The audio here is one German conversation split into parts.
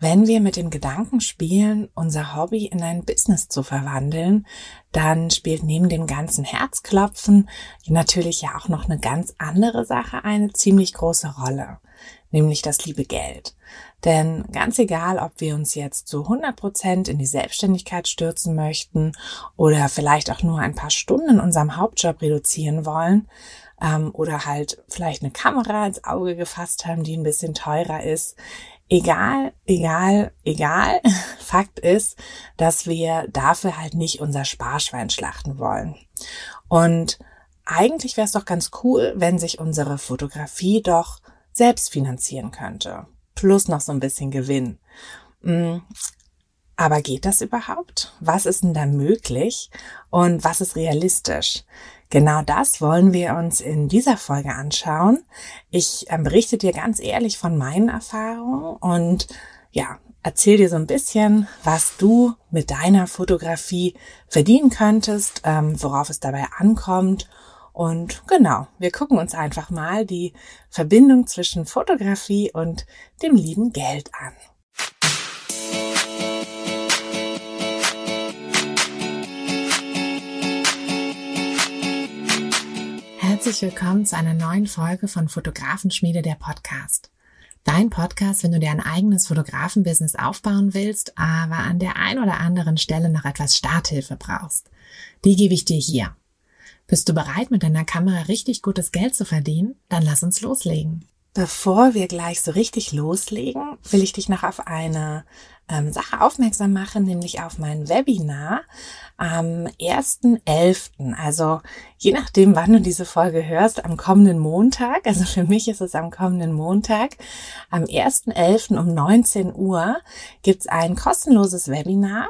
wenn wir mit dem Gedanken spielen, unser Hobby in ein Business zu verwandeln, dann spielt neben dem ganzen Herzklopfen natürlich ja auch noch eine ganz andere Sache eine ziemlich große Rolle, nämlich das liebe Geld. Denn ganz egal, ob wir uns jetzt zu 100 Prozent in die Selbstständigkeit stürzen möchten oder vielleicht auch nur ein paar Stunden in unserem Hauptjob reduzieren wollen, ähm, oder halt vielleicht eine Kamera ins Auge gefasst haben, die ein bisschen teurer ist egal, egal, egal. Fakt ist, dass wir dafür halt nicht unser Sparschwein schlachten wollen. Und eigentlich wäre es doch ganz cool, wenn sich unsere Fotografie doch selbst finanzieren könnte. Plus noch so ein bisschen Gewinn. Mm, aber geht das überhaupt? Was ist denn da möglich? Und was ist realistisch? Genau das wollen wir uns in dieser Folge anschauen. Ich ähm, berichte dir ganz ehrlich von meinen Erfahrungen und ja, erzähl dir so ein bisschen, was du mit deiner Fotografie verdienen könntest, ähm, worauf es dabei ankommt. Und genau, wir gucken uns einfach mal die Verbindung zwischen Fotografie und dem lieben Geld an. Herzlich willkommen zu einer neuen Folge von Fotografenschmiede der Podcast. Dein Podcast, wenn du dir ein eigenes Fotografenbusiness aufbauen willst, aber an der ein oder anderen Stelle noch etwas Starthilfe brauchst. Die gebe ich dir hier. Bist du bereit, mit deiner Kamera richtig gutes Geld zu verdienen? Dann lass uns loslegen. Bevor wir gleich so richtig loslegen, will ich dich noch auf eine ähm, Sache aufmerksam machen, nämlich auf mein Webinar am 1.11. Also je nachdem, wann du diese Folge hörst, am kommenden Montag, also für mich ist es am kommenden Montag, am 1.11. um 19 Uhr gibt's ein kostenloses Webinar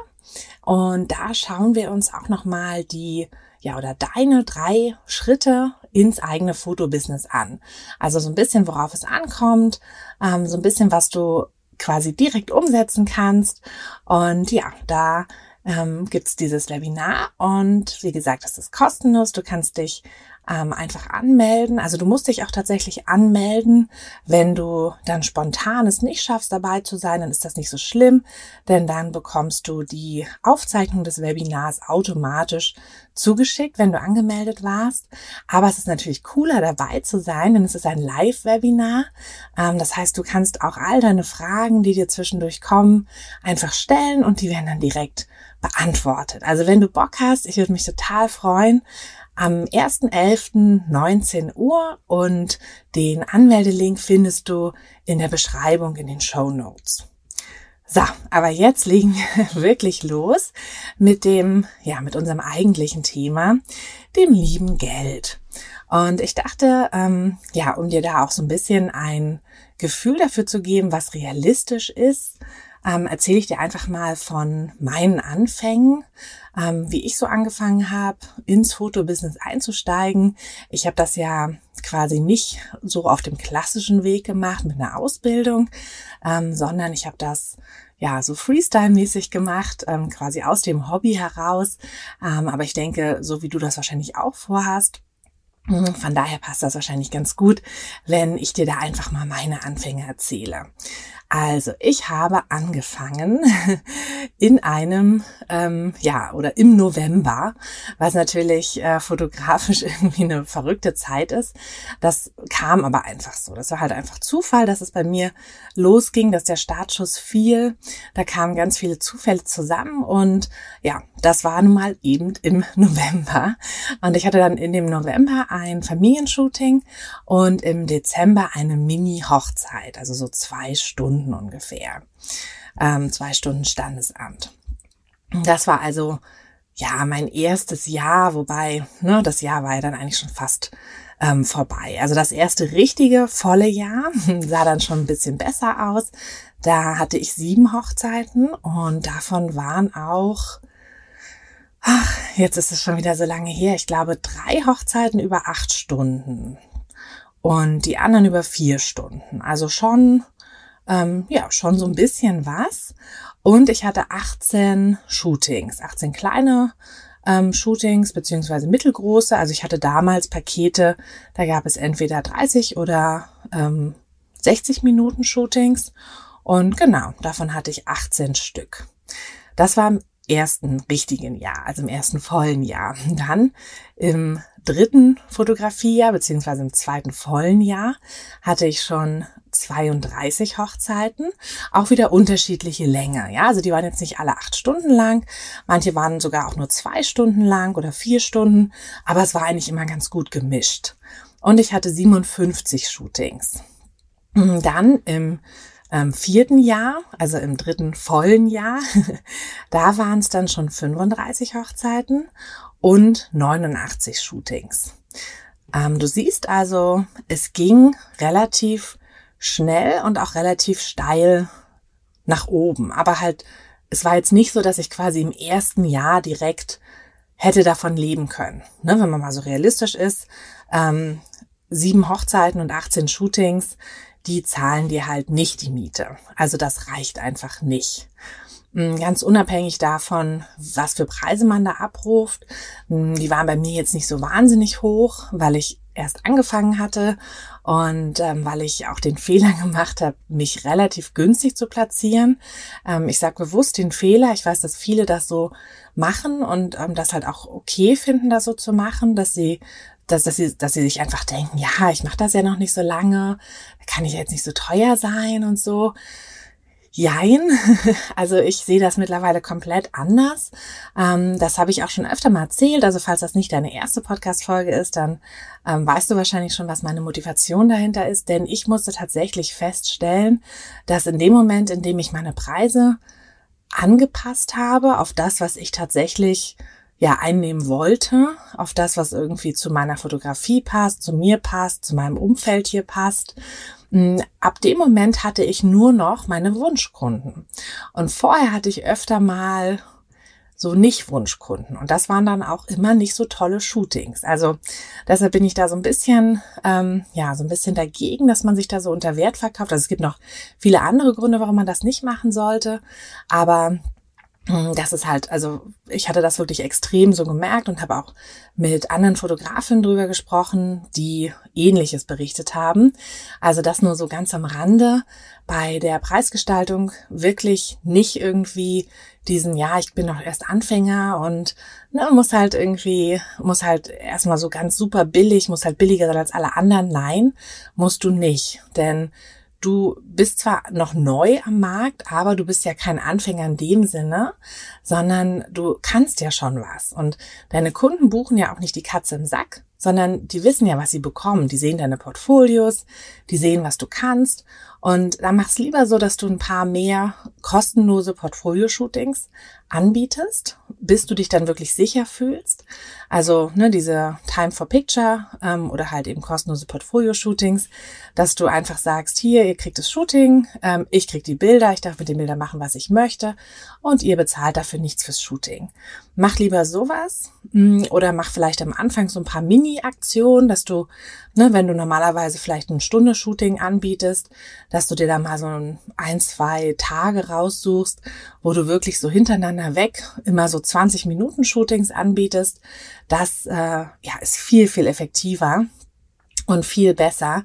und da schauen wir uns auch nochmal die ja, oder deine drei Schritte ins eigene Fotobusiness an. Also so ein bisschen, worauf es ankommt, ähm, so ein bisschen, was du quasi direkt umsetzen kannst. Und ja, da ähm, gibt dieses Webinar und wie gesagt, es ist kostenlos. Du kannst dich ähm, einfach anmelden. Also du musst dich auch tatsächlich anmelden. Wenn du dann spontan es nicht schaffst, dabei zu sein, dann ist das nicht so schlimm, denn dann bekommst du die Aufzeichnung des Webinars automatisch zugeschickt, wenn du angemeldet warst. Aber es ist natürlich cooler, dabei zu sein, denn es ist ein Live-Webinar. Ähm, das heißt, du kannst auch all deine Fragen, die dir zwischendurch kommen, einfach stellen und die werden dann direkt beantwortet. Also wenn du Bock hast, ich würde mich total freuen, am 1.11.19 Uhr und den Anmeldelink findest du in der Beschreibung in den Show Notes. So, aber jetzt legen wir wirklich los mit dem, ja, mit unserem eigentlichen Thema, dem lieben Geld. Und ich dachte, ähm, ja, um dir da auch so ein bisschen ein Gefühl dafür zu geben, was realistisch ist, ähm, erzähle ich dir einfach mal von meinen Anfängen, ähm, wie ich so angefangen habe, ins Fotobusiness einzusteigen. Ich habe das ja quasi nicht so auf dem klassischen Weg gemacht mit einer Ausbildung, ähm, sondern ich habe das ja, so Freestyle-mäßig gemacht, ähm, quasi aus dem Hobby heraus. Ähm, aber ich denke, so wie du das wahrscheinlich auch vorhast, hm, von daher passt das wahrscheinlich ganz gut, wenn ich dir da einfach mal meine Anfänge erzähle. Also, ich habe angefangen in einem, ähm, ja, oder im November, was natürlich äh, fotografisch irgendwie eine verrückte Zeit ist. Das kam aber einfach so. Das war halt einfach Zufall, dass es bei mir losging, dass der Startschuss fiel. Da kamen ganz viele Zufälle zusammen und ja, das war nun mal eben im November. Und ich hatte dann in dem November ein Familienshooting und im Dezember eine Mini-Hochzeit, also so zwei Stunden Stunden ungefähr. Ähm, zwei Stunden Standesamt. Das war also ja mein erstes Jahr, wobei ne, das Jahr war ja dann eigentlich schon fast ähm, vorbei. Also das erste richtige volle Jahr sah dann schon ein bisschen besser aus. Da hatte ich sieben Hochzeiten und davon waren auch Ach, jetzt ist es schon wieder so lange her. Ich glaube, drei Hochzeiten über acht Stunden und die anderen über vier Stunden. Also schon ähm, ja, schon so ein bisschen was. Und ich hatte 18 Shootings, 18 kleine ähm, Shootings beziehungsweise mittelgroße. Also ich hatte damals Pakete, da gab es entweder 30 oder ähm, 60 Minuten Shootings. Und genau, davon hatte ich 18 Stück. Das war ersten richtigen Jahr, also im ersten vollen Jahr. Dann im dritten Fotografiejahr, beziehungsweise im zweiten vollen Jahr, hatte ich schon 32 Hochzeiten, auch wieder unterschiedliche Länge. Ja, also die waren jetzt nicht alle acht Stunden lang, manche waren sogar auch nur zwei Stunden lang oder vier Stunden, aber es war eigentlich immer ganz gut gemischt. Und ich hatte 57 Shootings. Dann im ähm, vierten Jahr, also im dritten vollen Jahr, da waren es dann schon 35 Hochzeiten und 89 Shootings. Ähm, du siehst also, es ging relativ schnell und auch relativ steil nach oben. Aber halt, es war jetzt nicht so, dass ich quasi im ersten Jahr direkt hätte davon leben können. Ne, wenn man mal so realistisch ist, ähm, sieben Hochzeiten und 18 Shootings, die zahlen dir halt nicht die Miete. Also das reicht einfach nicht. Hm, ganz unabhängig davon, was für Preise man da abruft. Hm, die waren bei mir jetzt nicht so wahnsinnig hoch, weil ich erst angefangen hatte und ähm, weil ich auch den Fehler gemacht habe, mich relativ günstig zu platzieren. Ähm, ich sage bewusst den Fehler. Ich weiß, dass viele das so machen und ähm, das halt auch okay finden, das so zu machen, dass sie dass, dass, sie, dass sie sich einfach denken, ja, ich mache das ja noch nicht so lange, kann ich jetzt nicht so teuer sein und so. Jein. Also ich sehe das mittlerweile komplett anders. Ähm, das habe ich auch schon öfter mal erzählt. Also falls das nicht deine erste Podcast-Folge ist, dann ähm, weißt du wahrscheinlich schon, was meine Motivation dahinter ist. Denn ich musste tatsächlich feststellen, dass in dem Moment, in dem ich meine Preise angepasst habe auf das, was ich tatsächlich ja einnehmen wollte, auf das, was irgendwie zu meiner Fotografie passt, zu mir passt, zu meinem Umfeld hier passt, hm, ab dem Moment hatte ich nur noch meine Wunschkunden. Und vorher hatte ich öfter mal so nicht Wunschkunden. Und das waren dann auch immer nicht so tolle Shootings. Also deshalb bin ich da so ein bisschen, ähm, ja, so ein bisschen dagegen, dass man sich da so unter Wert verkauft. Also es gibt noch viele andere Gründe, warum man das nicht machen sollte. Aber das ist halt, also ich hatte das wirklich extrem so gemerkt und habe auch mit anderen Fotografinnen drüber gesprochen, die ähnliches berichtet haben. Also das nur so ganz am Rande. Bei der Preisgestaltung wirklich nicht irgendwie diesen, ja, ich bin noch erst Anfänger und ne, muss halt irgendwie, muss halt erstmal so ganz super billig, muss halt billiger sein als alle anderen. Nein, musst du nicht. Denn du bist zwar noch neu am Markt, aber du bist ja kein Anfänger in dem Sinne, sondern du kannst ja schon was. Und deine Kunden buchen ja auch nicht die Katze im Sack, sondern die wissen ja, was sie bekommen. Die sehen deine Portfolios, die sehen, was du kannst. Und dann mach's lieber so, dass du ein paar mehr kostenlose Portfolio-Shootings anbietest, bis du dich dann wirklich sicher fühlst. Also ne, diese Time for Picture ähm, oder halt eben kostenlose Portfolio-Shootings, dass du einfach sagst, hier, ihr kriegt das Shooting, ähm, ich krieg die Bilder, ich darf mit den Bildern machen, was ich möchte und ihr bezahlt dafür nichts fürs Shooting. Mach lieber sowas mm, oder mach vielleicht am Anfang so ein paar Mini-Aktionen, dass du, ne, wenn du normalerweise vielleicht eine Stunde Shooting anbietest, dass du dir da mal so ein, zwei Tage raussuchst, wo du wirklich so hintereinander weg immer so 20 Minuten Shootings anbietest. Das äh, ja, ist viel, viel effektiver und viel besser,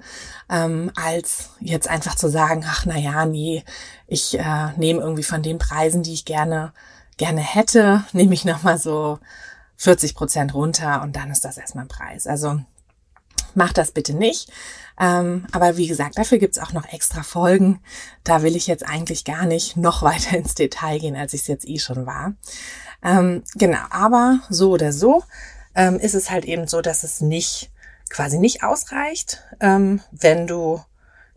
ähm, als jetzt einfach zu sagen, ach na ja, nee, ich äh, nehme irgendwie von den Preisen, die ich gerne gerne hätte, nehme ich nochmal so 40 Prozent runter und dann ist das erstmal ein Preis. Also mach das bitte nicht. Ähm, aber wie gesagt, dafür gibt's auch noch extra Folgen. Da will ich jetzt eigentlich gar nicht noch weiter ins Detail gehen, als ich es jetzt eh schon war. Ähm, genau, aber so oder so ähm, ist es halt eben so, dass es nicht quasi nicht ausreicht, ähm, wenn du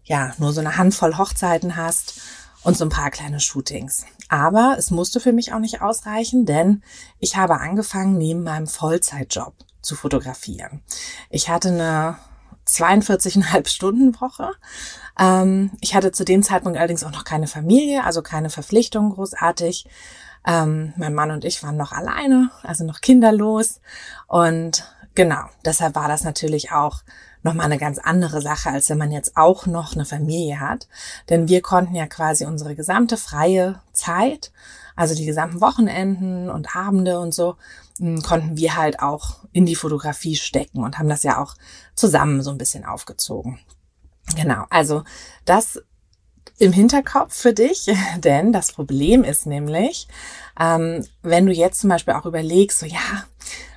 ja nur so eine Handvoll Hochzeiten hast und so ein paar kleine Shootings. Aber es musste für mich auch nicht ausreichen, denn ich habe angefangen, neben meinem Vollzeitjob zu fotografieren. Ich hatte eine 42,5 Stunden Woche. Ähm, ich hatte zu dem Zeitpunkt allerdings auch noch keine Familie, also keine Verpflichtung großartig. Ähm, mein Mann und ich waren noch alleine, also noch kinderlos. Und genau, deshalb war das natürlich auch nochmal eine ganz andere Sache, als wenn man jetzt auch noch eine Familie hat. Denn wir konnten ja quasi unsere gesamte freie Zeit, also die gesamten Wochenenden und Abende und so, hm, konnten wir halt auch in die Fotografie stecken und haben das ja auch zusammen so ein bisschen aufgezogen. Genau, also das im Hinterkopf für dich, denn das Problem ist nämlich, ähm, wenn du jetzt zum Beispiel auch überlegst, so ja,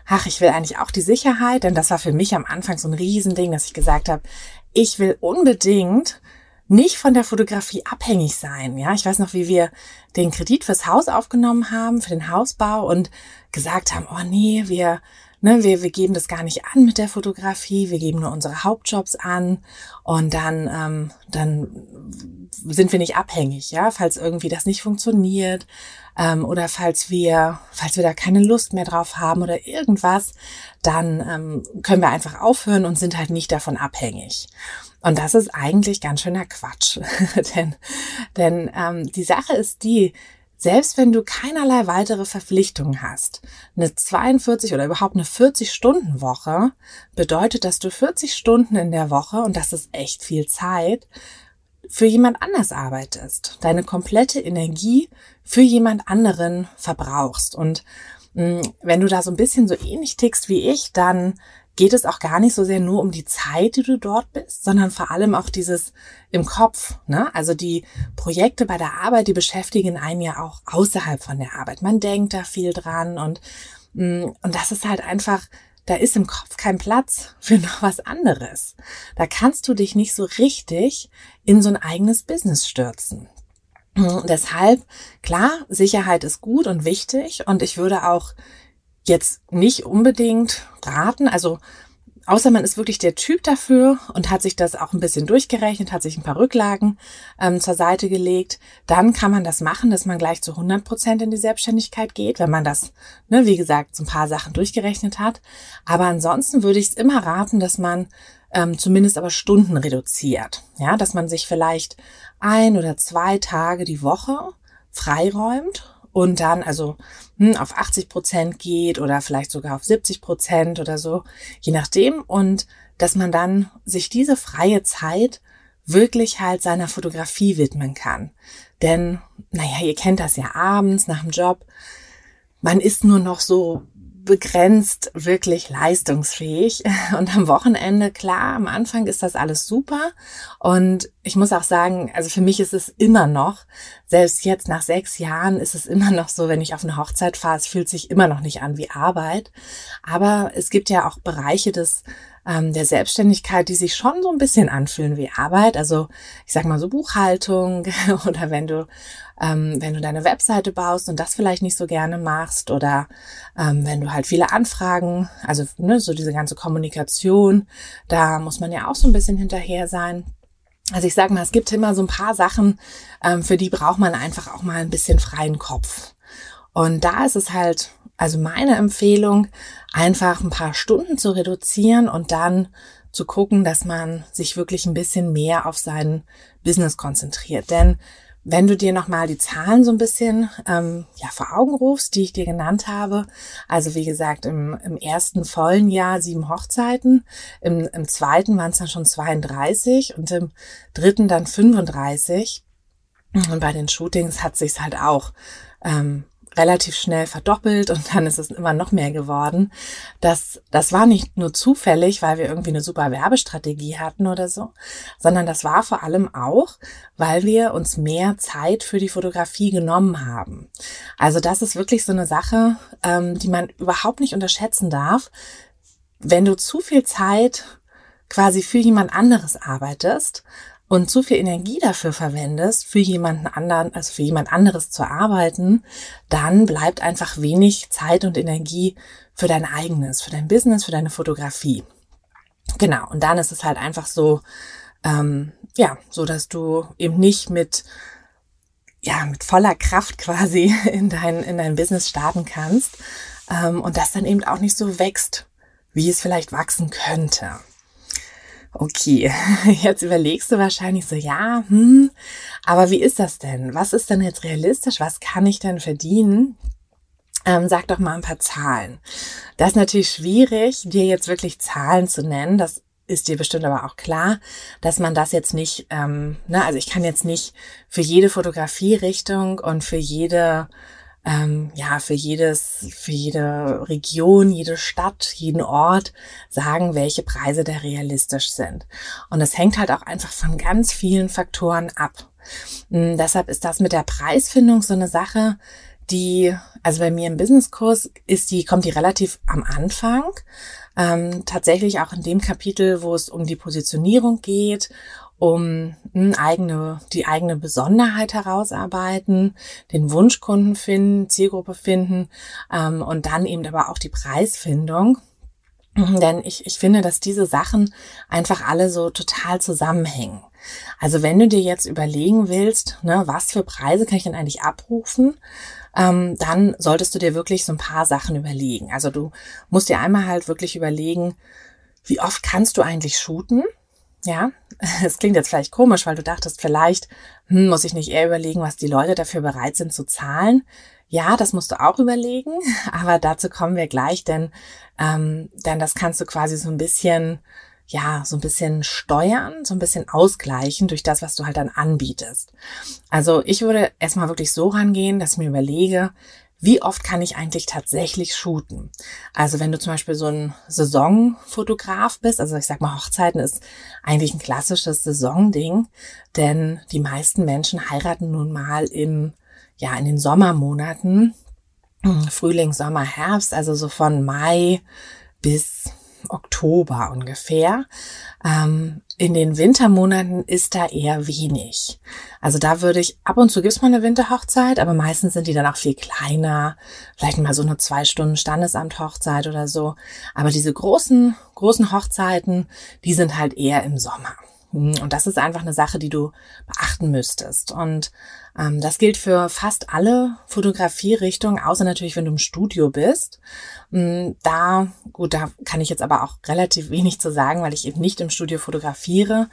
ach, ich will eigentlich auch die Sicherheit, denn das war für mich am Anfang so ein Riesending, dass ich gesagt habe, ich will unbedingt nicht von der Fotografie abhängig sein. Ja, ich weiß noch, wie wir den Kredit fürs Haus aufgenommen haben, für den Hausbau und gesagt haben, oh nee, wir ne, wir, wir geben das gar nicht an mit der Fotografie, wir geben nur unsere Hauptjobs an und dann, ähm, dann sind wir nicht abhängig, ja, falls irgendwie das nicht funktioniert ähm, oder falls wir, falls wir da keine Lust mehr drauf haben oder irgendwas, dann ähm, können wir einfach aufhören und sind halt nicht davon abhängig. Und das ist eigentlich ganz schöner Quatsch, denn, denn ähm, die Sache ist die, selbst wenn du keinerlei weitere Verpflichtungen hast, eine 42 oder überhaupt eine 40-Stunden-Woche bedeutet, dass du 40 Stunden in der Woche, und das ist echt viel Zeit, für jemand anders arbeitest, deine komplette Energie für jemand anderen verbrauchst. Und mh, mm, wenn du da so ein bisschen so ähnlich tickst wie ich, dann geht es auch gar nicht so sehr nur um die Zeit, die du dort bist, sondern vor allem auch dieses im Kopf. Ne? Also die Projekte bei der Arbeit, die beschäftigen einen ja auch außerhalb von der Arbeit. Man denkt da viel dran und, mm, und das ist halt einfach, da ist im Kopf kein Platz für noch was anderes. Da kannst du dich nicht so richtig in so ein eigenes Business stürzen. Und deshalb, klar, Sicherheit ist gut und wichtig und ich würde auch jetzt nicht unbedingt raten. Also außer man ist wirklich der Typ dafür und hat sich das auch ein bisschen durchgerechnet, hat sich ein paar Rücklagen ähm, zur Seite gelegt, dann kann man das machen, dass man gleich zu 100 Prozent in die Selbstständigkeit geht, wenn man das, ne, wie gesagt, so ein paar Sachen durchgerechnet hat. Aber ansonsten würde ich es immer raten, dass man ähm, zumindest aber Stunden reduziert. Ja, dass man sich vielleicht ein oder zwei Tage die Woche freiräumt und dann also hm, auf 80 Prozent geht oder vielleicht sogar auf 70 Prozent oder so, je nachdem. Und dass man dann sich diese freie Zeit wirklich halt seiner Fotografie widmen kann. Denn, naja, ihr kennt das ja abends nach dem Job. Man ist nur noch so begrenzt wirklich leistungsfähig. Und am Wochenende, klar, am Anfang ist das alles super. Und ich muss auch sagen, also für mich ist es immer noch, selbst jetzt nach sechs Jahren ist es immer noch so, wenn ich auf eine Hochzeit fahre, es fühlt sich immer noch nicht an wie Arbeit. Aber es gibt ja auch Bereiche des ähm, der Selbstständigkeit, die sich schon so ein bisschen anfühlen wie Arbeit. Also ich sag mal so Buchhaltung oder wenn du ähm, wenn du deine Webseite baust und das vielleicht nicht so gerne machst oder ähm, wenn du halt viele Anfragen, also ne, so diese ganze Kommunikation, da muss man ja auch so ein bisschen hinterher sein. Also ich sag mal, es gibt immer so ein paar Sachen, ähm, für die braucht man einfach auch mal ein bisschen freien Kopf. Und da ist es halt, also meine Empfehlung, einfach ein paar Stunden zu reduzieren und dann zu gucken, dass man sich wirklich ein bisschen mehr auf sein Business konzentriert. Denn wenn du dir nochmal die Zahlen so ein bisschen ähm, ja, vor Augen rufst, die ich dir genannt habe, also wie gesagt, im, im ersten vollen Jahr sieben Hochzeiten, im, im zweiten waren es dann schon 32 und im dritten dann 35. Und bei den Shootings hat sich's halt auch ähm, relativ schnell verdoppelt und dann ist es immer noch mehr geworden. Das, das war nicht nur zufällig, weil wir irgendwie eine super Werbestrategie hatten oder so, sondern das war vor allem auch, weil wir uns mehr Zeit für die Fotografie genommen haben. Also das ist wirklich so eine Sache, ähm, die man überhaupt nicht unterschätzen darf. Wenn du zu viel Zeit quasi für jemand anderes arbeitest und zu viel Energie dafür verwendest, für jemanden anderen, also für jemand anderes zu arbeiten, dann bleibt einfach wenig Zeit und Energie für dein eigenes, für dein Business, für deine Fotografie. Genau. Und dann ist es halt einfach so, ähm, ja, so dass du eben nicht mit ja mit voller Kraft quasi in dein in dein Business starten kannst ähm, und das dann eben auch nicht so wächst, wie es vielleicht wachsen könnte. Okay, jetzt überlegst du wahrscheinlich so, ja, hm, aber wie ist das denn? Was ist denn jetzt realistisch? Was kann ich denn verdienen? Ähm, sag doch mal ein paar Zahlen. Das ist natürlich schwierig, dir jetzt wirklich Zahlen zu nennen. Das ist dir bestimmt aber auch klar, dass man das jetzt nicht, ähm, ne, also ich kann jetzt nicht für jede Fotografierichtung und für jede ähm, ja, für jedes, für jede Region, jede Stadt, jeden Ort sagen, welche Preise da realistisch sind. Und es hängt halt auch einfach von ganz vielen Faktoren ab. Und hm, deshalb ist das mit der Preisfindung so eine Sache, die, also bei mir im Businesskurs ist die, kommt die relativ am Anfang. Ähm, tatsächlich auch in dem Kapitel, wo es um die Positionierung geht um hm, eigene, die eigene Besonderheit herausarbeiten, den Wunschkunden finden, Zielgruppe finden ähm, und dann eben aber auch die Preisfindung. Denn ich, ich finde, dass diese Sachen einfach alle so total zusammenhängen. Also wenn du dir jetzt überlegen willst, ne, was für Preise kann ich denn eigentlich abrufen, ähm, dann solltest du dir wirklich so ein paar Sachen überlegen. Also du musst dir einmal halt wirklich überlegen, wie oft kannst du eigentlich shooten? Ja, es klingt jetzt vielleicht komisch, weil du dachtest, vielleicht hm, muss ich nicht eher überlegen, was die Leute dafür bereit sind zu zahlen. Ja, das musst du auch überlegen, aber dazu kommen wir gleich, denn, ähm, denn das kannst du quasi so ein bisschen, ja, so ein bisschen steuern, so ein bisschen ausgleichen durch das, was du halt dann anbietest. Also ich würde erstmal wirklich so rangehen, dass ich mir überlege, wie oft kann ich eigentlich tatsächlich shooten? Also wenn du zum Beispiel so ein Saisonfotograf bist, also ich sag mal, Hochzeiten ist eigentlich ein klassisches Saisonding, denn die meisten Menschen heiraten nun mal im, ja, in den Sommermonaten, Frühling, Sommer, Herbst, also so von Mai bis Oktober ungefähr. Ähm, in den Wintermonaten ist da eher wenig. Also da würde ich, ab und zu gibt's mal eine Winterhochzeit, aber meistens sind die dann auch viel kleiner. Vielleicht mal so eine zwei Stunden Standesamt-Hochzeit oder so. Aber diese großen, großen Hochzeiten, die sind halt eher im Sommer. Und das ist einfach eine Sache, die du beachten müsstest. Und ähm, das gilt für fast alle Fotografierichtungen, außer natürlich, wenn du im Studio bist. Ähm, da, gut, da kann ich jetzt aber auch relativ wenig zu sagen, weil ich eben nicht im Studio fotografiere.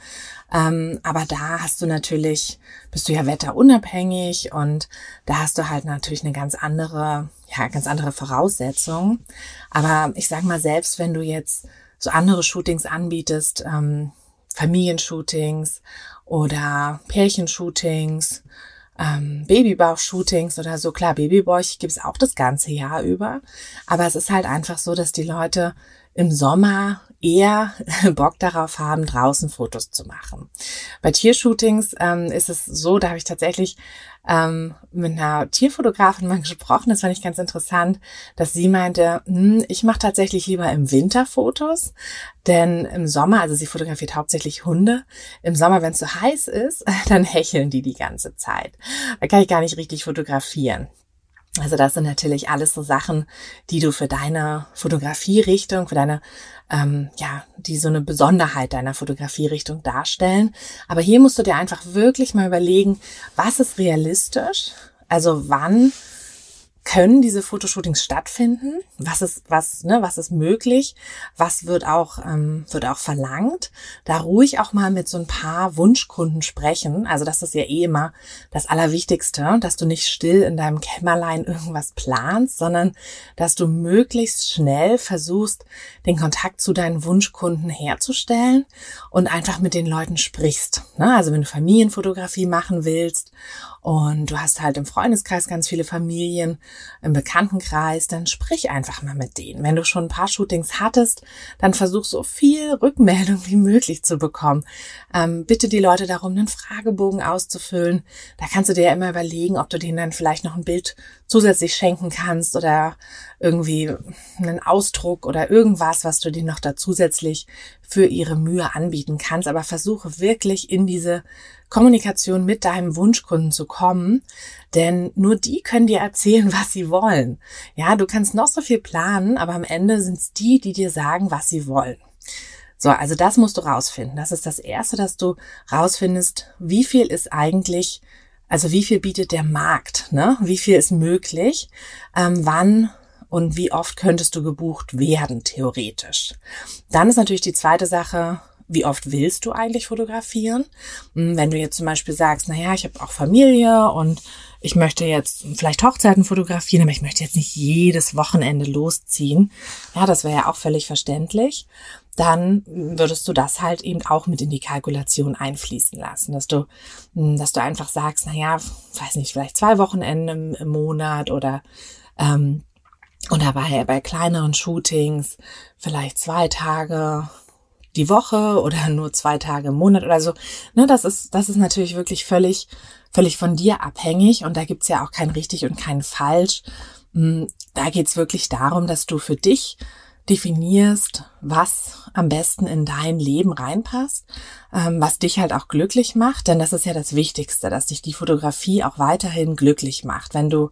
Ähm, aber da hast du natürlich, bist du ja wetterunabhängig und da hast du halt natürlich eine ganz andere, ja, ganz andere Voraussetzung. Aber ich sag mal, selbst wenn du jetzt so andere Shootings anbietest, ähm, Familienshootings oder Pärchenshootings, ähm, Babybauch-Shootings oder so. Klar, Babybauch gibt es auch das ganze Jahr über. Aber es ist halt einfach so, dass die Leute im Sommer eher Bock darauf haben, draußen Fotos zu machen. Bei Tiershootings ähm, ist es so, da habe ich tatsächlich ähm, mit einer Tierfotografin mal gesprochen, das fand ich ganz interessant, dass sie meinte, hm, ich mache tatsächlich lieber im Winter Fotos, denn im Sommer, also sie fotografiert hauptsächlich Hunde, im Sommer, wenn es so heiß ist, dann hecheln die die ganze Zeit. Da kann ich gar nicht richtig fotografieren. Also das sind natürlich alles so Sachen, die du für deine Fotografierichtung, für deine, ähm, ja, die so eine Besonderheit deiner Fotografierichtung darstellen. Aber hier musst du dir einfach wirklich mal überlegen, was ist realistisch? Also wann können diese Fotoshootings stattfinden? Was ist, was, ne, was ist möglich? Was wird auch, ähm, wird auch verlangt? Da ruhig auch mal mit so ein paar Wunschkunden sprechen. Also das ist ja eh immer das Allerwichtigste, dass du nicht still in deinem Kämmerlein irgendwas planst, sondern dass du möglichst schnell versuchst, den Kontakt zu deinen Wunschkunden herzustellen und einfach mit den Leuten sprichst. Ne? Also wenn du Familienfotografie machen willst und du hast halt im Freundeskreis ganz viele Familien, im Bekanntenkreis, dann sprich einfach mal mit denen. Wenn du schon ein paar Shootings hattest, dann versuch so viel Rückmeldung wie möglich zu bekommen. Ähm, bitte die Leute darum, einen Fragebogen auszufüllen. Da kannst du dir ja immer überlegen, ob du denen dann vielleicht noch ein Bild zusätzlich schenken kannst oder irgendwie einen Ausdruck oder irgendwas, was du denen noch da zusätzlich für ihre Mühe anbieten kannst. Aber versuche wirklich in diese Kommunikation mit deinem Wunschkunden zu kommen, denn nur die können dir erzählen, was sie wollen. Ja, du kannst noch so viel planen, aber am Ende sind es die, die dir sagen, was sie wollen. So, also das musst du rausfinden. Das ist das Erste, dass du rausfindest, wie viel ist eigentlich, also wie viel bietet der Markt, ne? Wie viel ist möglich? Ähm, wann und wie oft könntest du gebucht werden, theoretisch. Dann ist natürlich die zweite Sache, wie oft willst du eigentlich fotografieren? Hm, wenn du jetzt zum Beispiel sagst, na ja, ich habe auch Familie und ich möchte jetzt vielleicht Hochzeiten fotografieren, aber ich möchte jetzt nicht jedes Wochenende losziehen. Ja, das wäre ja auch völlig verständlich. Dann würdest du das halt eben auch mit in die Kalkulation einfließen lassen, dass du, hm, dass du einfach sagst, na ja, weiß nicht, vielleicht zwei Wochenende im, Monat oder ähm, oder bei, bei kleineren Shootings vielleicht zwei Tage die Woche oder nur zwei Tage im Monat oder so. Ne, das ist, das ist natürlich wirklich völlig, völlig von dir abhängig und da gibt's ja auch kein richtig und kein falsch. Hm, da geht's wirklich darum, dass du für dich definierst, was am besten in dein Leben reinpasst, ähm, was dich halt auch glücklich macht, denn das ist ja das Wichtigste, dass dich die Fotografie auch weiterhin glücklich macht. Wenn du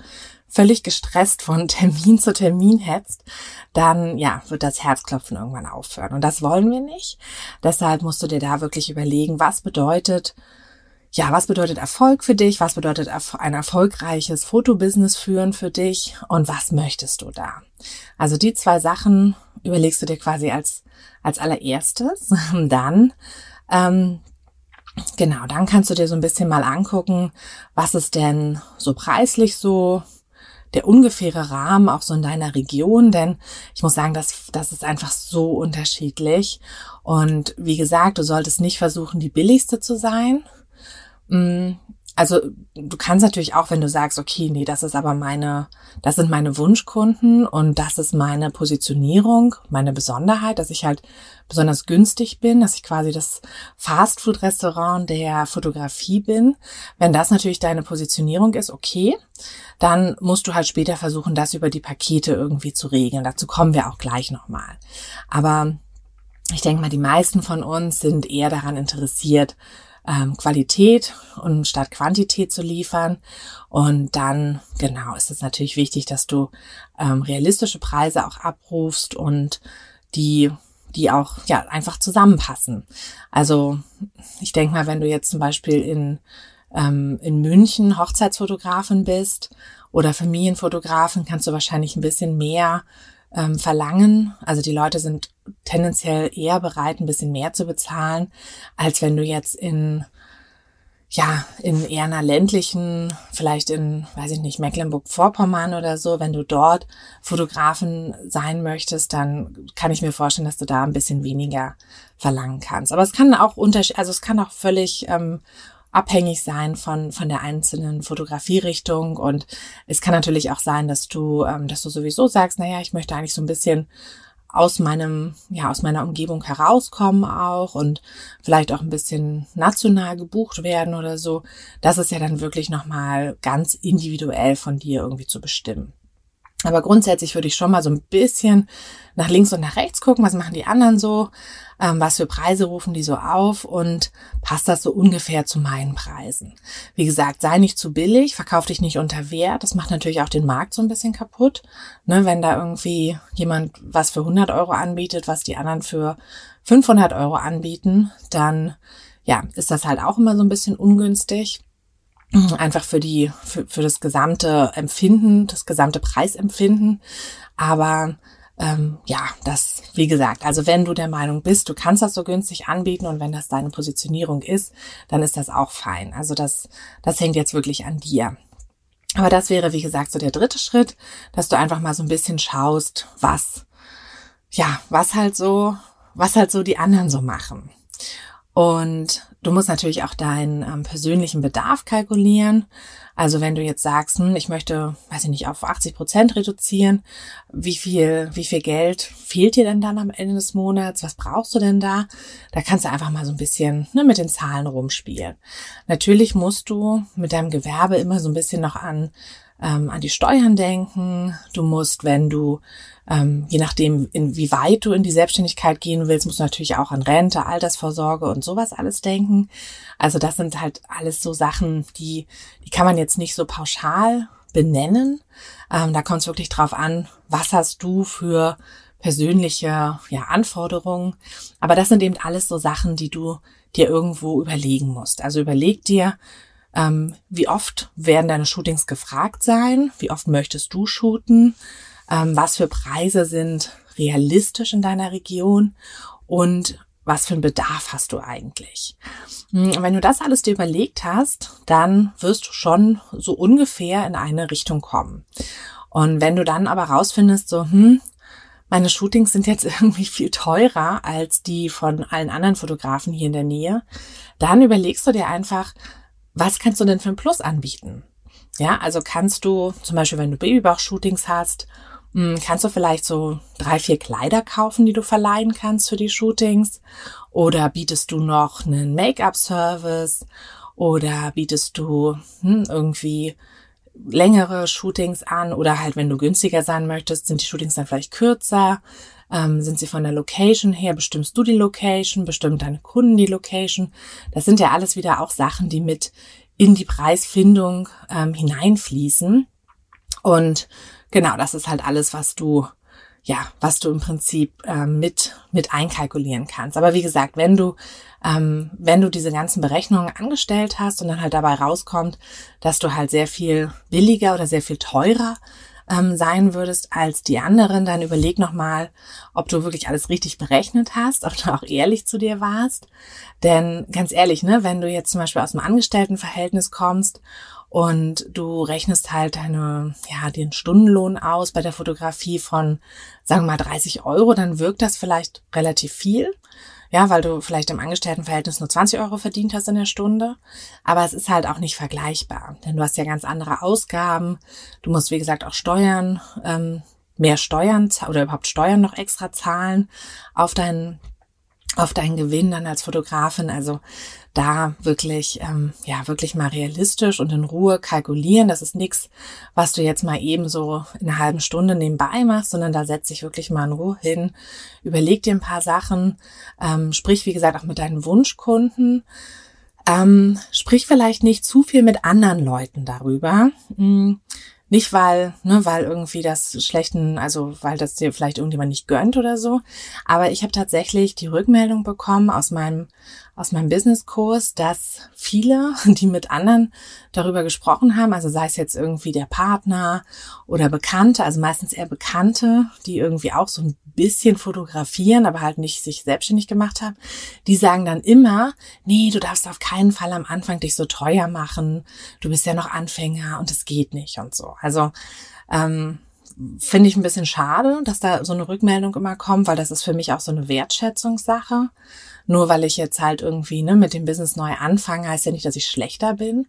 völlig gestresst von Termin zu Termin hetzt, dann ja, wird das Herzklopfen irgendwann aufhören. Und das wollen wir nicht. Deshalb musst du dir da wirklich überlegen, was bedeutet, ja, was bedeutet Erfolg für dich? Was bedeutet ein erfolgreiches Fotobusiness führen für dich? Und was möchtest du da? Also die zwei Sachen überlegst du dir quasi als, als allererstes. Dann, ähm, genau, dann kannst du dir so ein bisschen mal angucken, was ist denn so preislich so der ungefähre Rahmen auch so in deiner Region, denn ich muss sagen, das, das ist einfach so unterschiedlich. Und wie gesagt, du solltest nicht versuchen, die billigste zu sein. Also du kannst natürlich auch, wenn du sagst, okay, nee, das ist aber meine, das sind meine Wunschkunden und das ist meine Positionierung, meine Besonderheit, dass ich halt besonders günstig bin, dass ich quasi das Fastfood-Restaurant der Fotografie bin. Wenn das natürlich deine Positionierung ist, okay, dann musst du halt später versuchen, das über die Pakete irgendwie zu regeln. Dazu kommen wir auch gleich nochmal. Aber ich denke mal, die meisten von uns sind eher daran interessiert, ähm, Qualität und statt Quantität zu liefern. Und dann, genau, ist es natürlich wichtig, dass du ähm, realistische Preise auch abrufst und die die auch ja einfach zusammenpassen. Also ich denke mal, wenn du jetzt zum Beispiel in ähm, in München Hochzeitsfotografin bist oder Familienfotografin, kannst du wahrscheinlich ein bisschen mehr ähm, verlangen. Also die Leute sind tendenziell eher bereit, ein bisschen mehr zu bezahlen, als wenn du jetzt in ja, in eher einer ländlichen, vielleicht in, weiß ich nicht, Mecklenburg-Vorpommern oder so, wenn du dort Fotografen sein möchtest, dann kann ich mir vorstellen, dass du da ein bisschen weniger verlangen kannst. Aber es kann auch unterschied, also es kann auch völlig ähm, abhängig sein von, von der einzelnen Fotografierichtung. Und es kann natürlich auch sein, dass du, ähm, dass du sowieso sagst, naja, ich möchte eigentlich so ein bisschen aus meinem, ja, aus meiner Umgebung herauskommen auch und vielleicht auch ein bisschen national gebucht werden oder so. Das ist ja dann wirklich nochmal ganz individuell von dir irgendwie zu bestimmen. Aber grundsätzlich würde ich schon mal so ein bisschen nach links und nach rechts gucken, was machen die anderen so, ähm, was für Preise rufen die so auf und passt das so ungefähr zu meinen Preisen. Wie gesagt, sei nicht zu billig, verkauf dich nicht unter Wert, das macht natürlich auch den Markt so ein bisschen kaputt. Ne, wenn da irgendwie jemand was für 100 Euro anbietet, was die anderen für 500 Euro anbieten, dann ja, ist das halt auch immer so ein bisschen ungünstig. Einfach für die, für, für das gesamte Empfinden, das gesamte Preisempfinden. Aber ähm, ja, das, wie gesagt, also wenn du der Meinung bist, du kannst das so günstig anbieten und wenn das deine Positionierung ist, dann ist das auch fein. Also das, das hängt jetzt wirklich an dir. Aber das wäre, wie gesagt, so der dritte Schritt, dass du einfach mal so ein bisschen schaust, was, ja, was halt so, was halt so die anderen so machen. Und du musst natürlich auch deinen ähm, persönlichen Bedarf kalkulieren. Also wenn du jetzt sagst, hm, ich möchte, weiß ich nicht, auf 80 Prozent reduzieren, wie viel, wie viel Geld fehlt dir denn dann am Ende des Monats? Was brauchst du denn da? Da kannst du einfach mal so ein bisschen ne, mit den Zahlen rumspielen. Natürlich musst du mit deinem Gewerbe immer so ein bisschen noch an ähm, an die Steuern denken. Du musst, wenn du, ähm, je nachdem, inwieweit du in die Selbstständigkeit gehen willst, musst du natürlich auch an Rente, Altersvorsorge und sowas alles denken. Also das sind halt alles so Sachen, die, die kann man jetzt nicht so pauschal benennen. Ähm, da kommt es wirklich drauf an, was hast du für persönliche ja, Anforderungen. Aber das sind eben alles so Sachen, die du dir irgendwo überlegen musst. Also überleg dir, ähm, wie oft werden deine Shootings gefragt sein? Wie oft möchtest du shooten? Ähm, was für Preise sind realistisch in deiner Region? Und was für einen Bedarf hast du eigentlich? Hm, wenn du das alles dir überlegt hast, dann wirst du schon so ungefähr in eine Richtung kommen. Und wenn du dann aber rausfindest, so, hm, meine Shootings sind jetzt irgendwie viel teurer als die von allen anderen Fotografen hier in der Nähe, dann überlegst du dir einfach, was kannst du denn für ein Plus anbieten? Ja, also kannst du zum Beispiel, wenn du Babybauch-Shootings hast, hm, kannst du vielleicht so drei, vier Kleider kaufen, die du verleihen kannst für die Shootings? Oder bietest du noch einen Make-up-Service? Oder bietest du hm, irgendwie längere Shootings an? Oder halt, wenn du günstiger sein möchtest, sind die Shootings dann vielleicht kürzer? Ähm, sind sie von der Location her? Bestimmst du die Location? Bestimmt deine Kunden die Location? Das sind ja alles wieder auch Sachen, die mit in die Preisfindung ähm, hineinfließen. Und genau, das ist halt alles, was du ja, was du im Prinzip ähm, mit mit einkalkulieren kannst. Aber wie gesagt, wenn du ähm, wenn du diese ganzen Berechnungen angestellt hast und dann halt dabei rauskommt, dass du halt sehr viel billiger oder sehr viel teurer ähm, sein würdest als die anderen, dann überleg nochmal, ob du wirklich alles richtig berechnet hast, ob du auch ehrlich zu dir warst. Denn ganz ehrlich, ne, wenn du jetzt zum Beispiel aus dem Angestelltenverhältnis kommst und du rechnest halt deine, ja, den Stundenlohn aus bei der Fotografie von, sagen wir mal, 30 Euro, dann wirkt das vielleicht relativ viel. Ja, weil du vielleicht im Angestelltenverhältnis nur 20 Euro verdient hast in der Stunde. Aber es ist halt auch nicht vergleichbar, denn du hast ja ganz andere Ausgaben. Du musst, wie gesagt, auch Steuern, ähm, mehr Steuern oder überhaupt Steuern noch extra zahlen auf deinen auf deinen Gewinn dann als Fotografin. Also da wirklich, ähm, ja, wirklich mal realistisch und in Ruhe kalkulieren. Das ist nichts, was du jetzt mal eben so in einer halben Stunde nebenbei machst, sondern da setz dich wirklich mal in Ruhe hin, überleg dir ein paar Sachen, ähm, sprich, wie gesagt, auch mit deinen Wunschkunden. Ähm, sprich vielleicht nicht zu viel mit anderen Leuten darüber. Hm nicht weil, ne, weil irgendwie das schlechten, also weil das dir vielleicht irgendjemand nicht gönnt oder so. Aber ich habe tatsächlich die Rückmeldung bekommen aus meinem aus meinem Businesskurs, dass viele, die mit anderen darüber gesprochen haben, also sei es jetzt irgendwie der Partner oder Bekannte, also meistens eher Bekannte, die irgendwie auch so ein bisschen fotografieren, aber halt nicht sich selbstständig gemacht haben, die sagen dann immer, nee, du darfst auf keinen Fall am Anfang dich so teuer machen, du bist ja noch Anfänger und es geht nicht und so. Also ähm, finde ich ein bisschen schade, dass da so eine Rückmeldung immer kommt, weil das ist für mich auch so eine Wertschätzungssache. Nur weil ich jetzt halt irgendwie ne, mit dem Business neu anfange, heißt ja nicht, dass ich schlechter bin.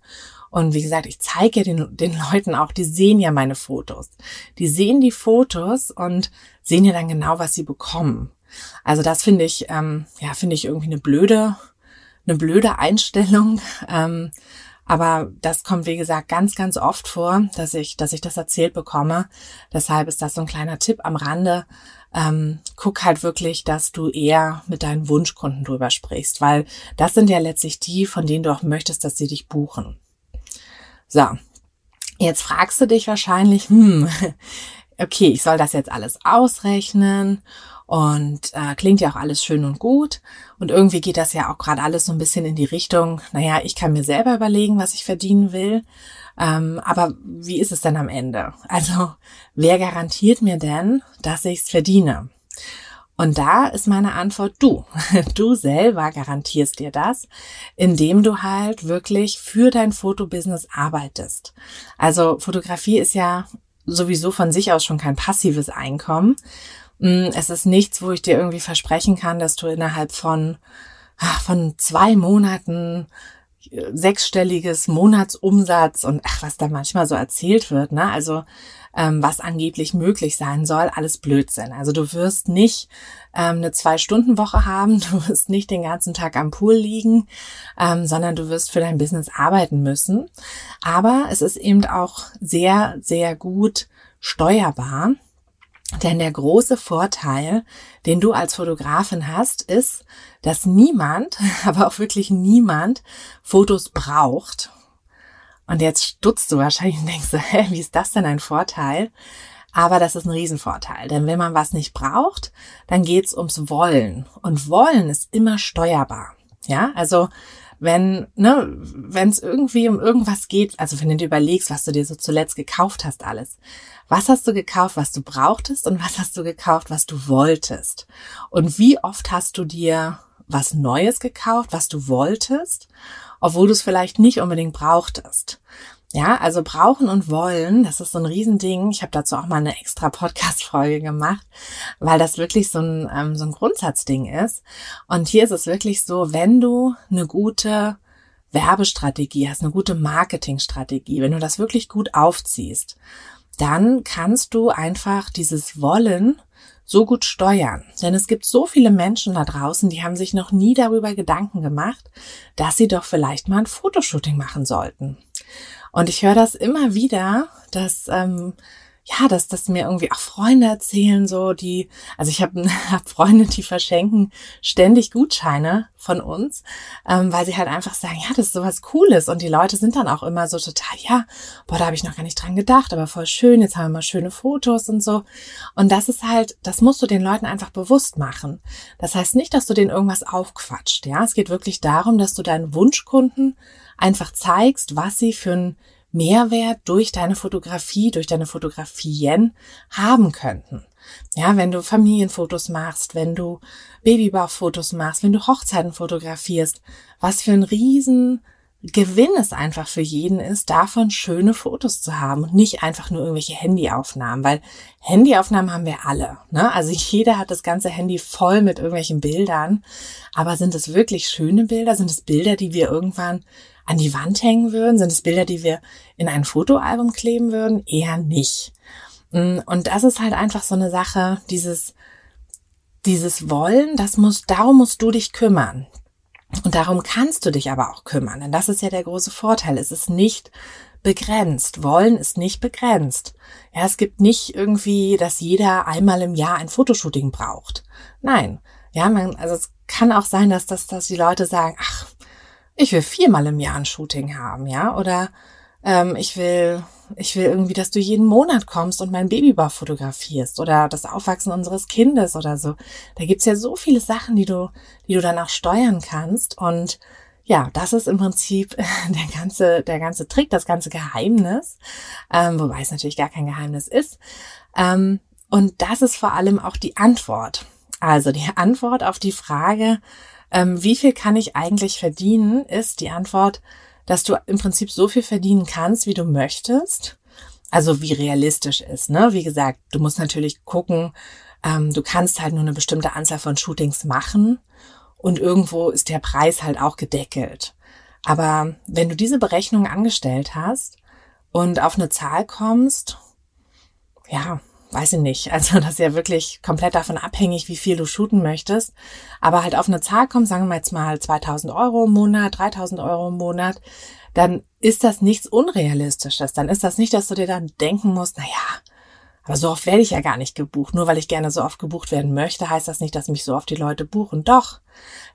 Und wie gesagt, ich zeige ja den, den Leuten auch, die sehen ja meine Fotos. Die sehen die Fotos und sehen ja dann genau, was sie bekommen. Also das finde ich, ähm, ja, finde ich irgendwie eine blöde, eine blöde Einstellung. Ähm, aber das kommt, wie gesagt, ganz, ganz oft vor, dass ich, dass ich das erzählt bekomme. Deshalb ist das so ein kleiner Tipp am Rande. Ähm, guck halt wirklich, dass du eher mit deinen Wunschkunden drüber sprichst, weil das sind ja letztlich die, von denen du auch möchtest, dass sie dich buchen. So. Jetzt fragst du dich wahrscheinlich, hm, okay, ich soll das jetzt alles ausrechnen und äh, klingt ja auch alles schön und gut. Und irgendwie geht das ja auch gerade alles so ein bisschen in die Richtung, naja, ich kann mir selber überlegen, was ich verdienen will. Ähm, aber wie ist es denn am Ende? Also, wer garantiert mir denn, dass ich es verdiene? Und da ist meine Antwort du. Du selber garantierst dir das, indem du halt wirklich für dein Fotobusiness arbeitest. Also Fotografie ist ja sowieso von sich aus schon kein passives Einkommen, Mm, es ist nichts, wo ich dir irgendwie versprechen kann, dass du innerhalb von von zwei Monaten sechsstelliges Monatsumsatz und ach, was da manchmal so erzählt wird, ne? Also ähm, was angeblich möglich sein soll, alles Blödsinn. Also du wirst nicht ähm, eine Zwei-Stunden-Woche haben, du wirst nicht den ganzen Tag am Pool liegen, ähm, sondern du wirst für dein Business arbeiten müssen. Aber es ist eben auch sehr, sehr gut steuerbar. Denn der große Vorteil, den du als Fotografin hast, ist, dass niemand, aber auch wirklich niemand Fotos braucht. Und jetzt stutzt du wahrscheinlich und denkst hä, wie ist das denn ein Vorteil? Aber das ist ein Riesenvorteil, denn wenn man was nicht braucht, dann geht's ums Wollen. Und Wollen ist immer steuerbar. Ja, also wenn, ne, wenn es irgendwie um irgendwas geht, also wenn du dir überlegst, was du dir so zuletzt gekauft hast, alles. Was hast du gekauft, was du brauchtest und was hast du gekauft, was du wolltest? Und wie oft hast du dir was Neues gekauft, was du wolltest, obwohl du es vielleicht nicht unbedingt brauchtest? Ja, also brauchen und wollen, das ist so ein Riesending. Ich habe dazu auch mal eine extra Podcast-Folge gemacht, weil das wirklich so ein, ähm, so ein Grundsatzding ist. Und hier ist es wirklich so, wenn du eine gute Werbestrategie hast, eine gute Marketingstrategie, wenn du das wirklich gut aufziehst, dann kannst du einfach dieses Wollen so gut steuern. Denn es gibt so viele Menschen da draußen, die haben sich noch nie darüber Gedanken gemacht, dass sie doch vielleicht mal ein Fotoshooting machen sollten. Und ich höre das immer wieder, dass ähm, ja, dass das mir irgendwie auch Freunde erzählen, so die, also ich habe hab Freunde, die verschenken ständig Gutscheine von uns, ähm, weil sie halt einfach sagen, ja, das ist sowas Cooles und die Leute sind dann auch immer so total, ja, boah, da habe ich noch gar nicht dran gedacht, aber voll schön, jetzt haben wir mal schöne Fotos und so. Und das ist halt, das musst du den Leuten einfach bewusst machen. Das heißt nicht, dass du denen irgendwas aufquatscht, ja, es geht wirklich darum, dass du deinen Wunschkunden einfach zeigst, was sie für ein Mehrwert durch deine Fotografie, durch deine Fotografien haben könnten. Ja, wenn du Familienfotos machst, wenn du Babybauchfotos machst, wenn du Hochzeiten fotografierst, was für ein riesen Gewinn es einfach für jeden ist, davon schöne Fotos zu haben und nicht einfach nur irgendwelche Handyaufnahmen, weil Handyaufnahmen haben wir alle. Ne? Also jeder hat das ganze Handy voll mit irgendwelchen Bildern, aber sind es wirklich schöne Bilder? Sind es Bilder, die wir irgendwann an die Wand hängen würden? Sind es Bilder, die wir in ein Fotoalbum kleben würden? Eher nicht. Mm, und das ist halt einfach so eine Sache, dieses, dieses Wollen, das muss, darum musst du dich kümmern. Und darum kannst du dich aber auch kümmern, denn das ist ja der große Vorteil. Es ist nicht begrenzt. Wollen ist nicht begrenzt. Ja, es gibt nicht irgendwie, dass jeder einmal im Jahr ein Fotoshooting braucht. Nein. Ja, man, also es kann auch sein, dass, dass, dass die Leute sagen, ach, ich will viermal im Jahr ein Shooting haben, ja, oder ähm, ich will, ich will irgendwie, dass du jeden Monat kommst und mein Babybau fotografierst oder das Aufwachsen unseres Kindes oder so. Da gibt's ja so viele Sachen, die du, die du danach steuern kannst und ja, das ist im Prinzip der ganze, der ganze Trick, das ganze Geheimnis, ähm, wobei es natürlich gar kein Geheimnis ist. Ähm, und das ist vor allem auch die Antwort. Also die Antwort auf die Frage, ähm, wie viel kann ich eigentlich verdienen, ist die Antwort, dass du im Prinzip so viel verdienen kannst, wie du möchtest. Also wie realistisch ist. Ne? Wie gesagt, du musst natürlich gucken, ähm, du kannst halt nur eine bestimmte Anzahl von Shootings machen und irgendwo ist der Preis halt auch gedeckelt. Aber wenn du diese Berechnung angestellt hast und auf eine Zahl kommst, ja, weiß ich nicht. Also das ist ja wirklich komplett davon abhängig, wie viel du shooten möchtest. Aber halt auf eine Zahl kommen, sagen wir jetzt mal 2000 Euro im Monat, 3000 Euro im Monat, dann ist das nichts Unrealistisches. Dann ist das nicht, dass du dir dann denken musst, na ja, aber so oft werde ich ja gar nicht gebucht. Nur weil ich gerne so oft gebucht werden möchte, heißt das nicht, dass mich so oft die Leute buchen. Doch,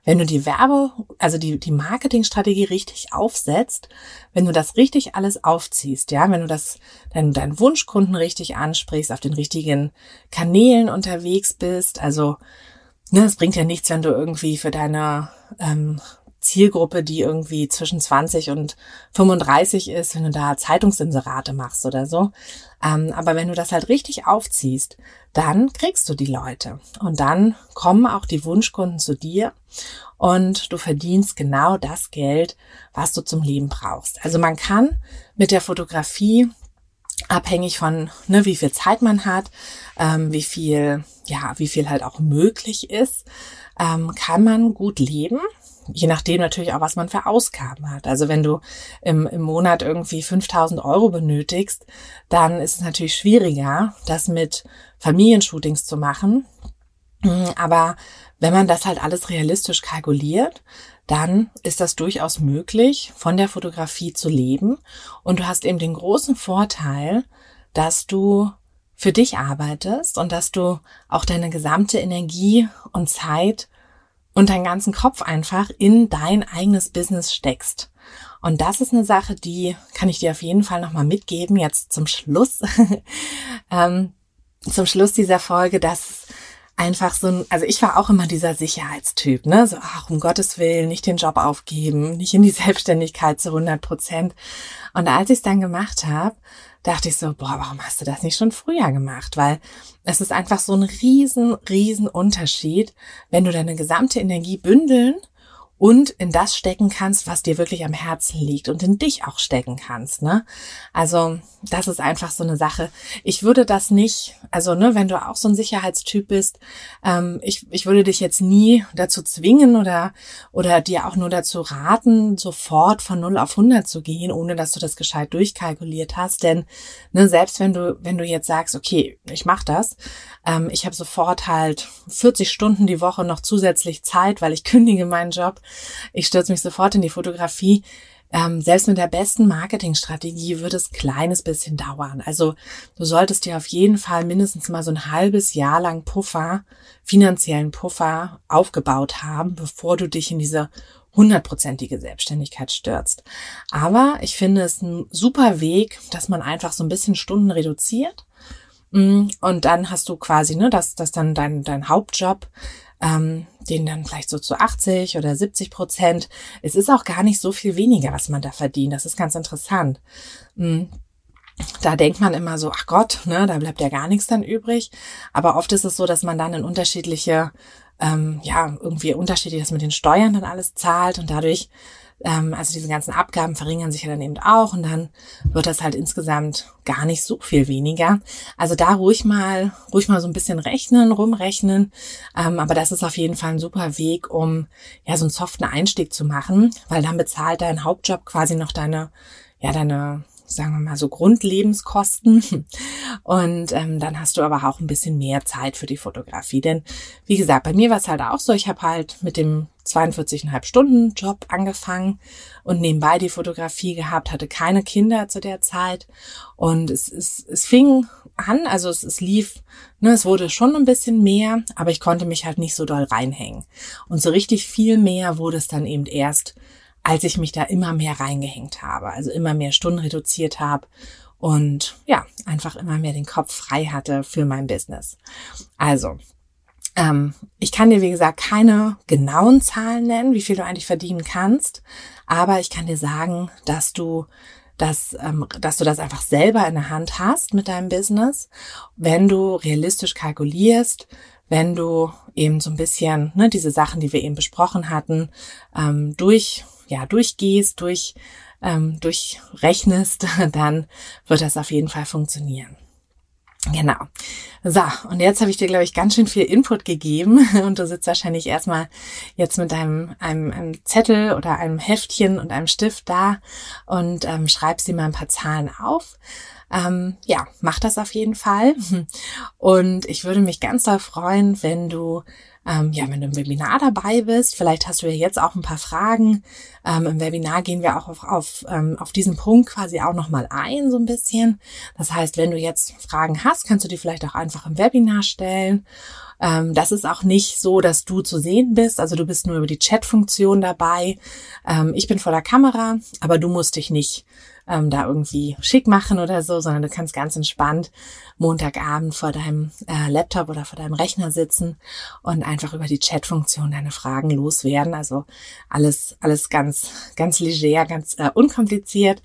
wenn du die Werbe, also die, die Marketingstrategie richtig aufsetzt, wenn du das richtig alles aufziehst, ja, wenn du das, du deinen Wunschkunden richtig ansprichst, auf den richtigen Kanälen unterwegs bist, also ne, es bringt ja nichts, wenn du irgendwie für deine ähm, Zielgruppe, die irgendwie zwischen 20 und 35 ist, wenn du da Zeitungsinserate machst oder so. Ähm, aber wenn du das halt richtig aufziehst, dann kriegst du die Leute und dann kommen auch die Wunschkunden zu dir und du verdienst genau das Geld, was du zum Leben brauchst. Also man kann mit der Fotografie abhängig von, ne, wie viel Zeit man hat, ähm, wie viel, ja, wie viel halt auch möglich ist, ähm, kann man gut leben. Je nachdem natürlich auch, was man für Ausgaben hat. Also wenn du im, im Monat irgendwie 5000 Euro benötigst, dann ist es natürlich schwieriger, das mit Familienshootings zu machen. Mm, aber wenn man das halt alles realistisch kalkuliert, dann ist das durchaus möglich, von der Fotografie zu leben. Und du hast eben den großen Vorteil, dass du für dich arbeitest und dass du auch deine gesamte Energie und Zeit und deinen ganzen Kopf einfach in dein eigenes Business steckst. Und das ist eine Sache, die kann ich dir auf jeden Fall nochmal mitgeben, jetzt zum Schluss. ähm, zum Schluss dieser Folge, dass einfach so ein, also ich war auch immer dieser Sicherheitstyp, ne? So, ach, um Gottes Willen, nicht den Job aufgeben, nicht in die Selbstständigkeit zu 100 Prozent. Und als ich es dann gemacht habe, dachte ich so, boah, warum hast du das nicht schon früher gemacht? Weil es ist einfach so ein riesen, riesen Unterschied, wenn du deine gesamte Energie bündeln und in das stecken kannst, was dir wirklich am Herzen liegt und in dich auch stecken kannst, ne? Also, das ist einfach so eine Sache. Ich würde das nicht, also, ne, wenn du auch so ein Sicherheitstyp bist, ähm, ich, ich würde dich jetzt nie dazu zwingen oder, oder dir auch nur dazu raten, sofort von 0 auf 100 zu gehen, ohne dass du das gescheit durchkalkuliert hast, denn, ne, selbst wenn du, wenn du jetzt sagst, okay, ich mach das, ähm, ich habe sofort halt 40 Stunden die Woche noch zusätzlich Zeit, weil ich kündige meinen Job, ich stürze mich sofort in die Fotografie. Ähm, selbst mit der besten Marketingstrategie wird es kleines bisschen dauern. Also du solltest dir auf jeden Fall mindestens mal so ein halbes Jahr lang Puffer, finanziellen Puffer aufgebaut haben, bevor du dich in diese hundertprozentige Selbstständigkeit stürzt. Aber ich finde es ein super Weg, dass man einfach so ein bisschen Stunden reduziert. Mm, und dann hast du quasi, ne, dass das dann dein, dein Hauptjob ähm, den dann vielleicht so zu 80 oder 70 Prozent. Es ist auch gar nicht so viel weniger, was man da verdient. Das ist ganz interessant. Hm. Da denkt man immer so, ach Gott, ne, da bleibt ja gar nichts dann übrig. Aber oft ist es so, dass man dann in unterschiedliche, ähm, ja, irgendwie unterschiedlich das mit den Steuern dann alles zahlt und dadurch ähm, also diese ganzen Abgaben verringern sich ja dann eben auch und dann wird das halt insgesamt gar nicht so viel weniger. Also da ruhig mal, ruhig mal so ein bisschen rechnen, rumrechnen. Ähm, aber das ist auf jeden Fall ein super Weg, um ja so einen soften Einstieg zu machen, weil dann bezahlt dein Hauptjob quasi noch deine, ja, deine sagen wir mal so Grundlebenskosten. Und ähm, dann hast du aber auch ein bisschen mehr Zeit für die Fotografie. Denn wie gesagt, bei mir war es halt auch so, ich habe halt mit dem 42,5 Stunden Job angefangen und nebenbei die Fotografie gehabt, hatte keine Kinder zu der Zeit und es, es, es fing an, also es, es lief, ne, es wurde schon ein bisschen mehr, aber ich konnte mich halt nicht so doll reinhängen. Und so richtig viel mehr wurde es dann eben erst, als ich mich da immer mehr reingehängt habe, also immer mehr Stunden reduziert habe und ja, einfach immer mehr den Kopf frei hatte für mein Business. Also, ähm, ich kann dir, wie gesagt, keine genauen Zahlen nennen, wie viel du eigentlich verdienen kannst, aber ich kann dir sagen, dass du dass, ähm, dass du das einfach selber in der Hand hast mit deinem Business, wenn du realistisch kalkulierst, wenn du eben so ein bisschen ne, diese Sachen, die wir eben besprochen hatten, ähm, durch ja durchgehst, durch ähm, durchrechnest, dann wird das auf jeden Fall funktionieren. Genau. So, und jetzt habe ich dir, glaube ich, ganz schön viel Input gegeben und du sitzt wahrscheinlich erstmal jetzt mit einem, einem, einem Zettel oder einem Heftchen und einem Stift da und ähm, schreibst dir mal ein paar Zahlen auf. Ähm, ja, mach das auf jeden Fall. Und ich würde mich ganz doll freuen, wenn du ähm, ja, wenn du im Webinar dabei bist, vielleicht hast du ja jetzt auch ein paar Fragen. Ähm, Im Webinar gehen wir auch auf, auf, ähm, auf diesen Punkt quasi auch nochmal ein, so ein bisschen. Das heißt, wenn du jetzt Fragen hast, kannst du die vielleicht auch einfach im Webinar stellen. Ähm, das ist auch nicht so, dass du zu sehen bist. Also du bist nur über die Chat-Funktion dabei. Ähm, ich bin vor der Kamera, aber du musst dich nicht ähm, da irgendwie schick machen oder so, sondern du kannst ganz entspannt Montagabend vor deinem äh, Laptop oder vor deinem Rechner sitzen und einfach über die Chatfunktion deine Fragen loswerden. Also alles, alles ganz, ganz leger, ganz äh, unkompliziert.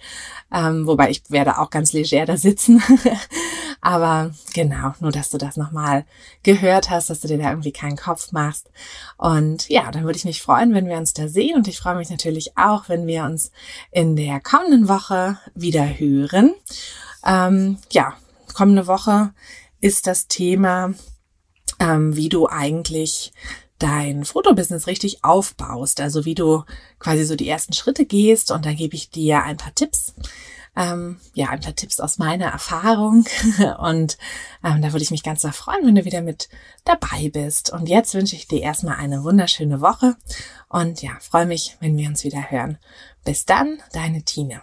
Ähm, wobei ich werde auch ganz leger da sitzen. Aber genau, nur dass du das nochmal gehört hast, dass du dir da irgendwie keinen Kopf machst. Und ja, dann würde ich mich freuen, wenn wir uns da sehen. Und ich freue mich natürlich auch, wenn wir uns in der kommenden Woche wieder hören. Ähm, ja, kommende Woche ist das Thema, ähm, wie du eigentlich dein Fotobusiness richtig aufbaust. Also wie du quasi so die ersten Schritte gehst und dann gebe ich dir ein paar Tipps. Ähm, ja, ein paar Tipps aus meiner Erfahrung. Und ähm, da würde ich mich ganz sehr freuen, wenn du wieder mit dabei bist. Und jetzt wünsche ich dir erstmal eine wunderschöne Woche und ja, freue mich, wenn wir uns wieder hören. Bis dann, deine Tine.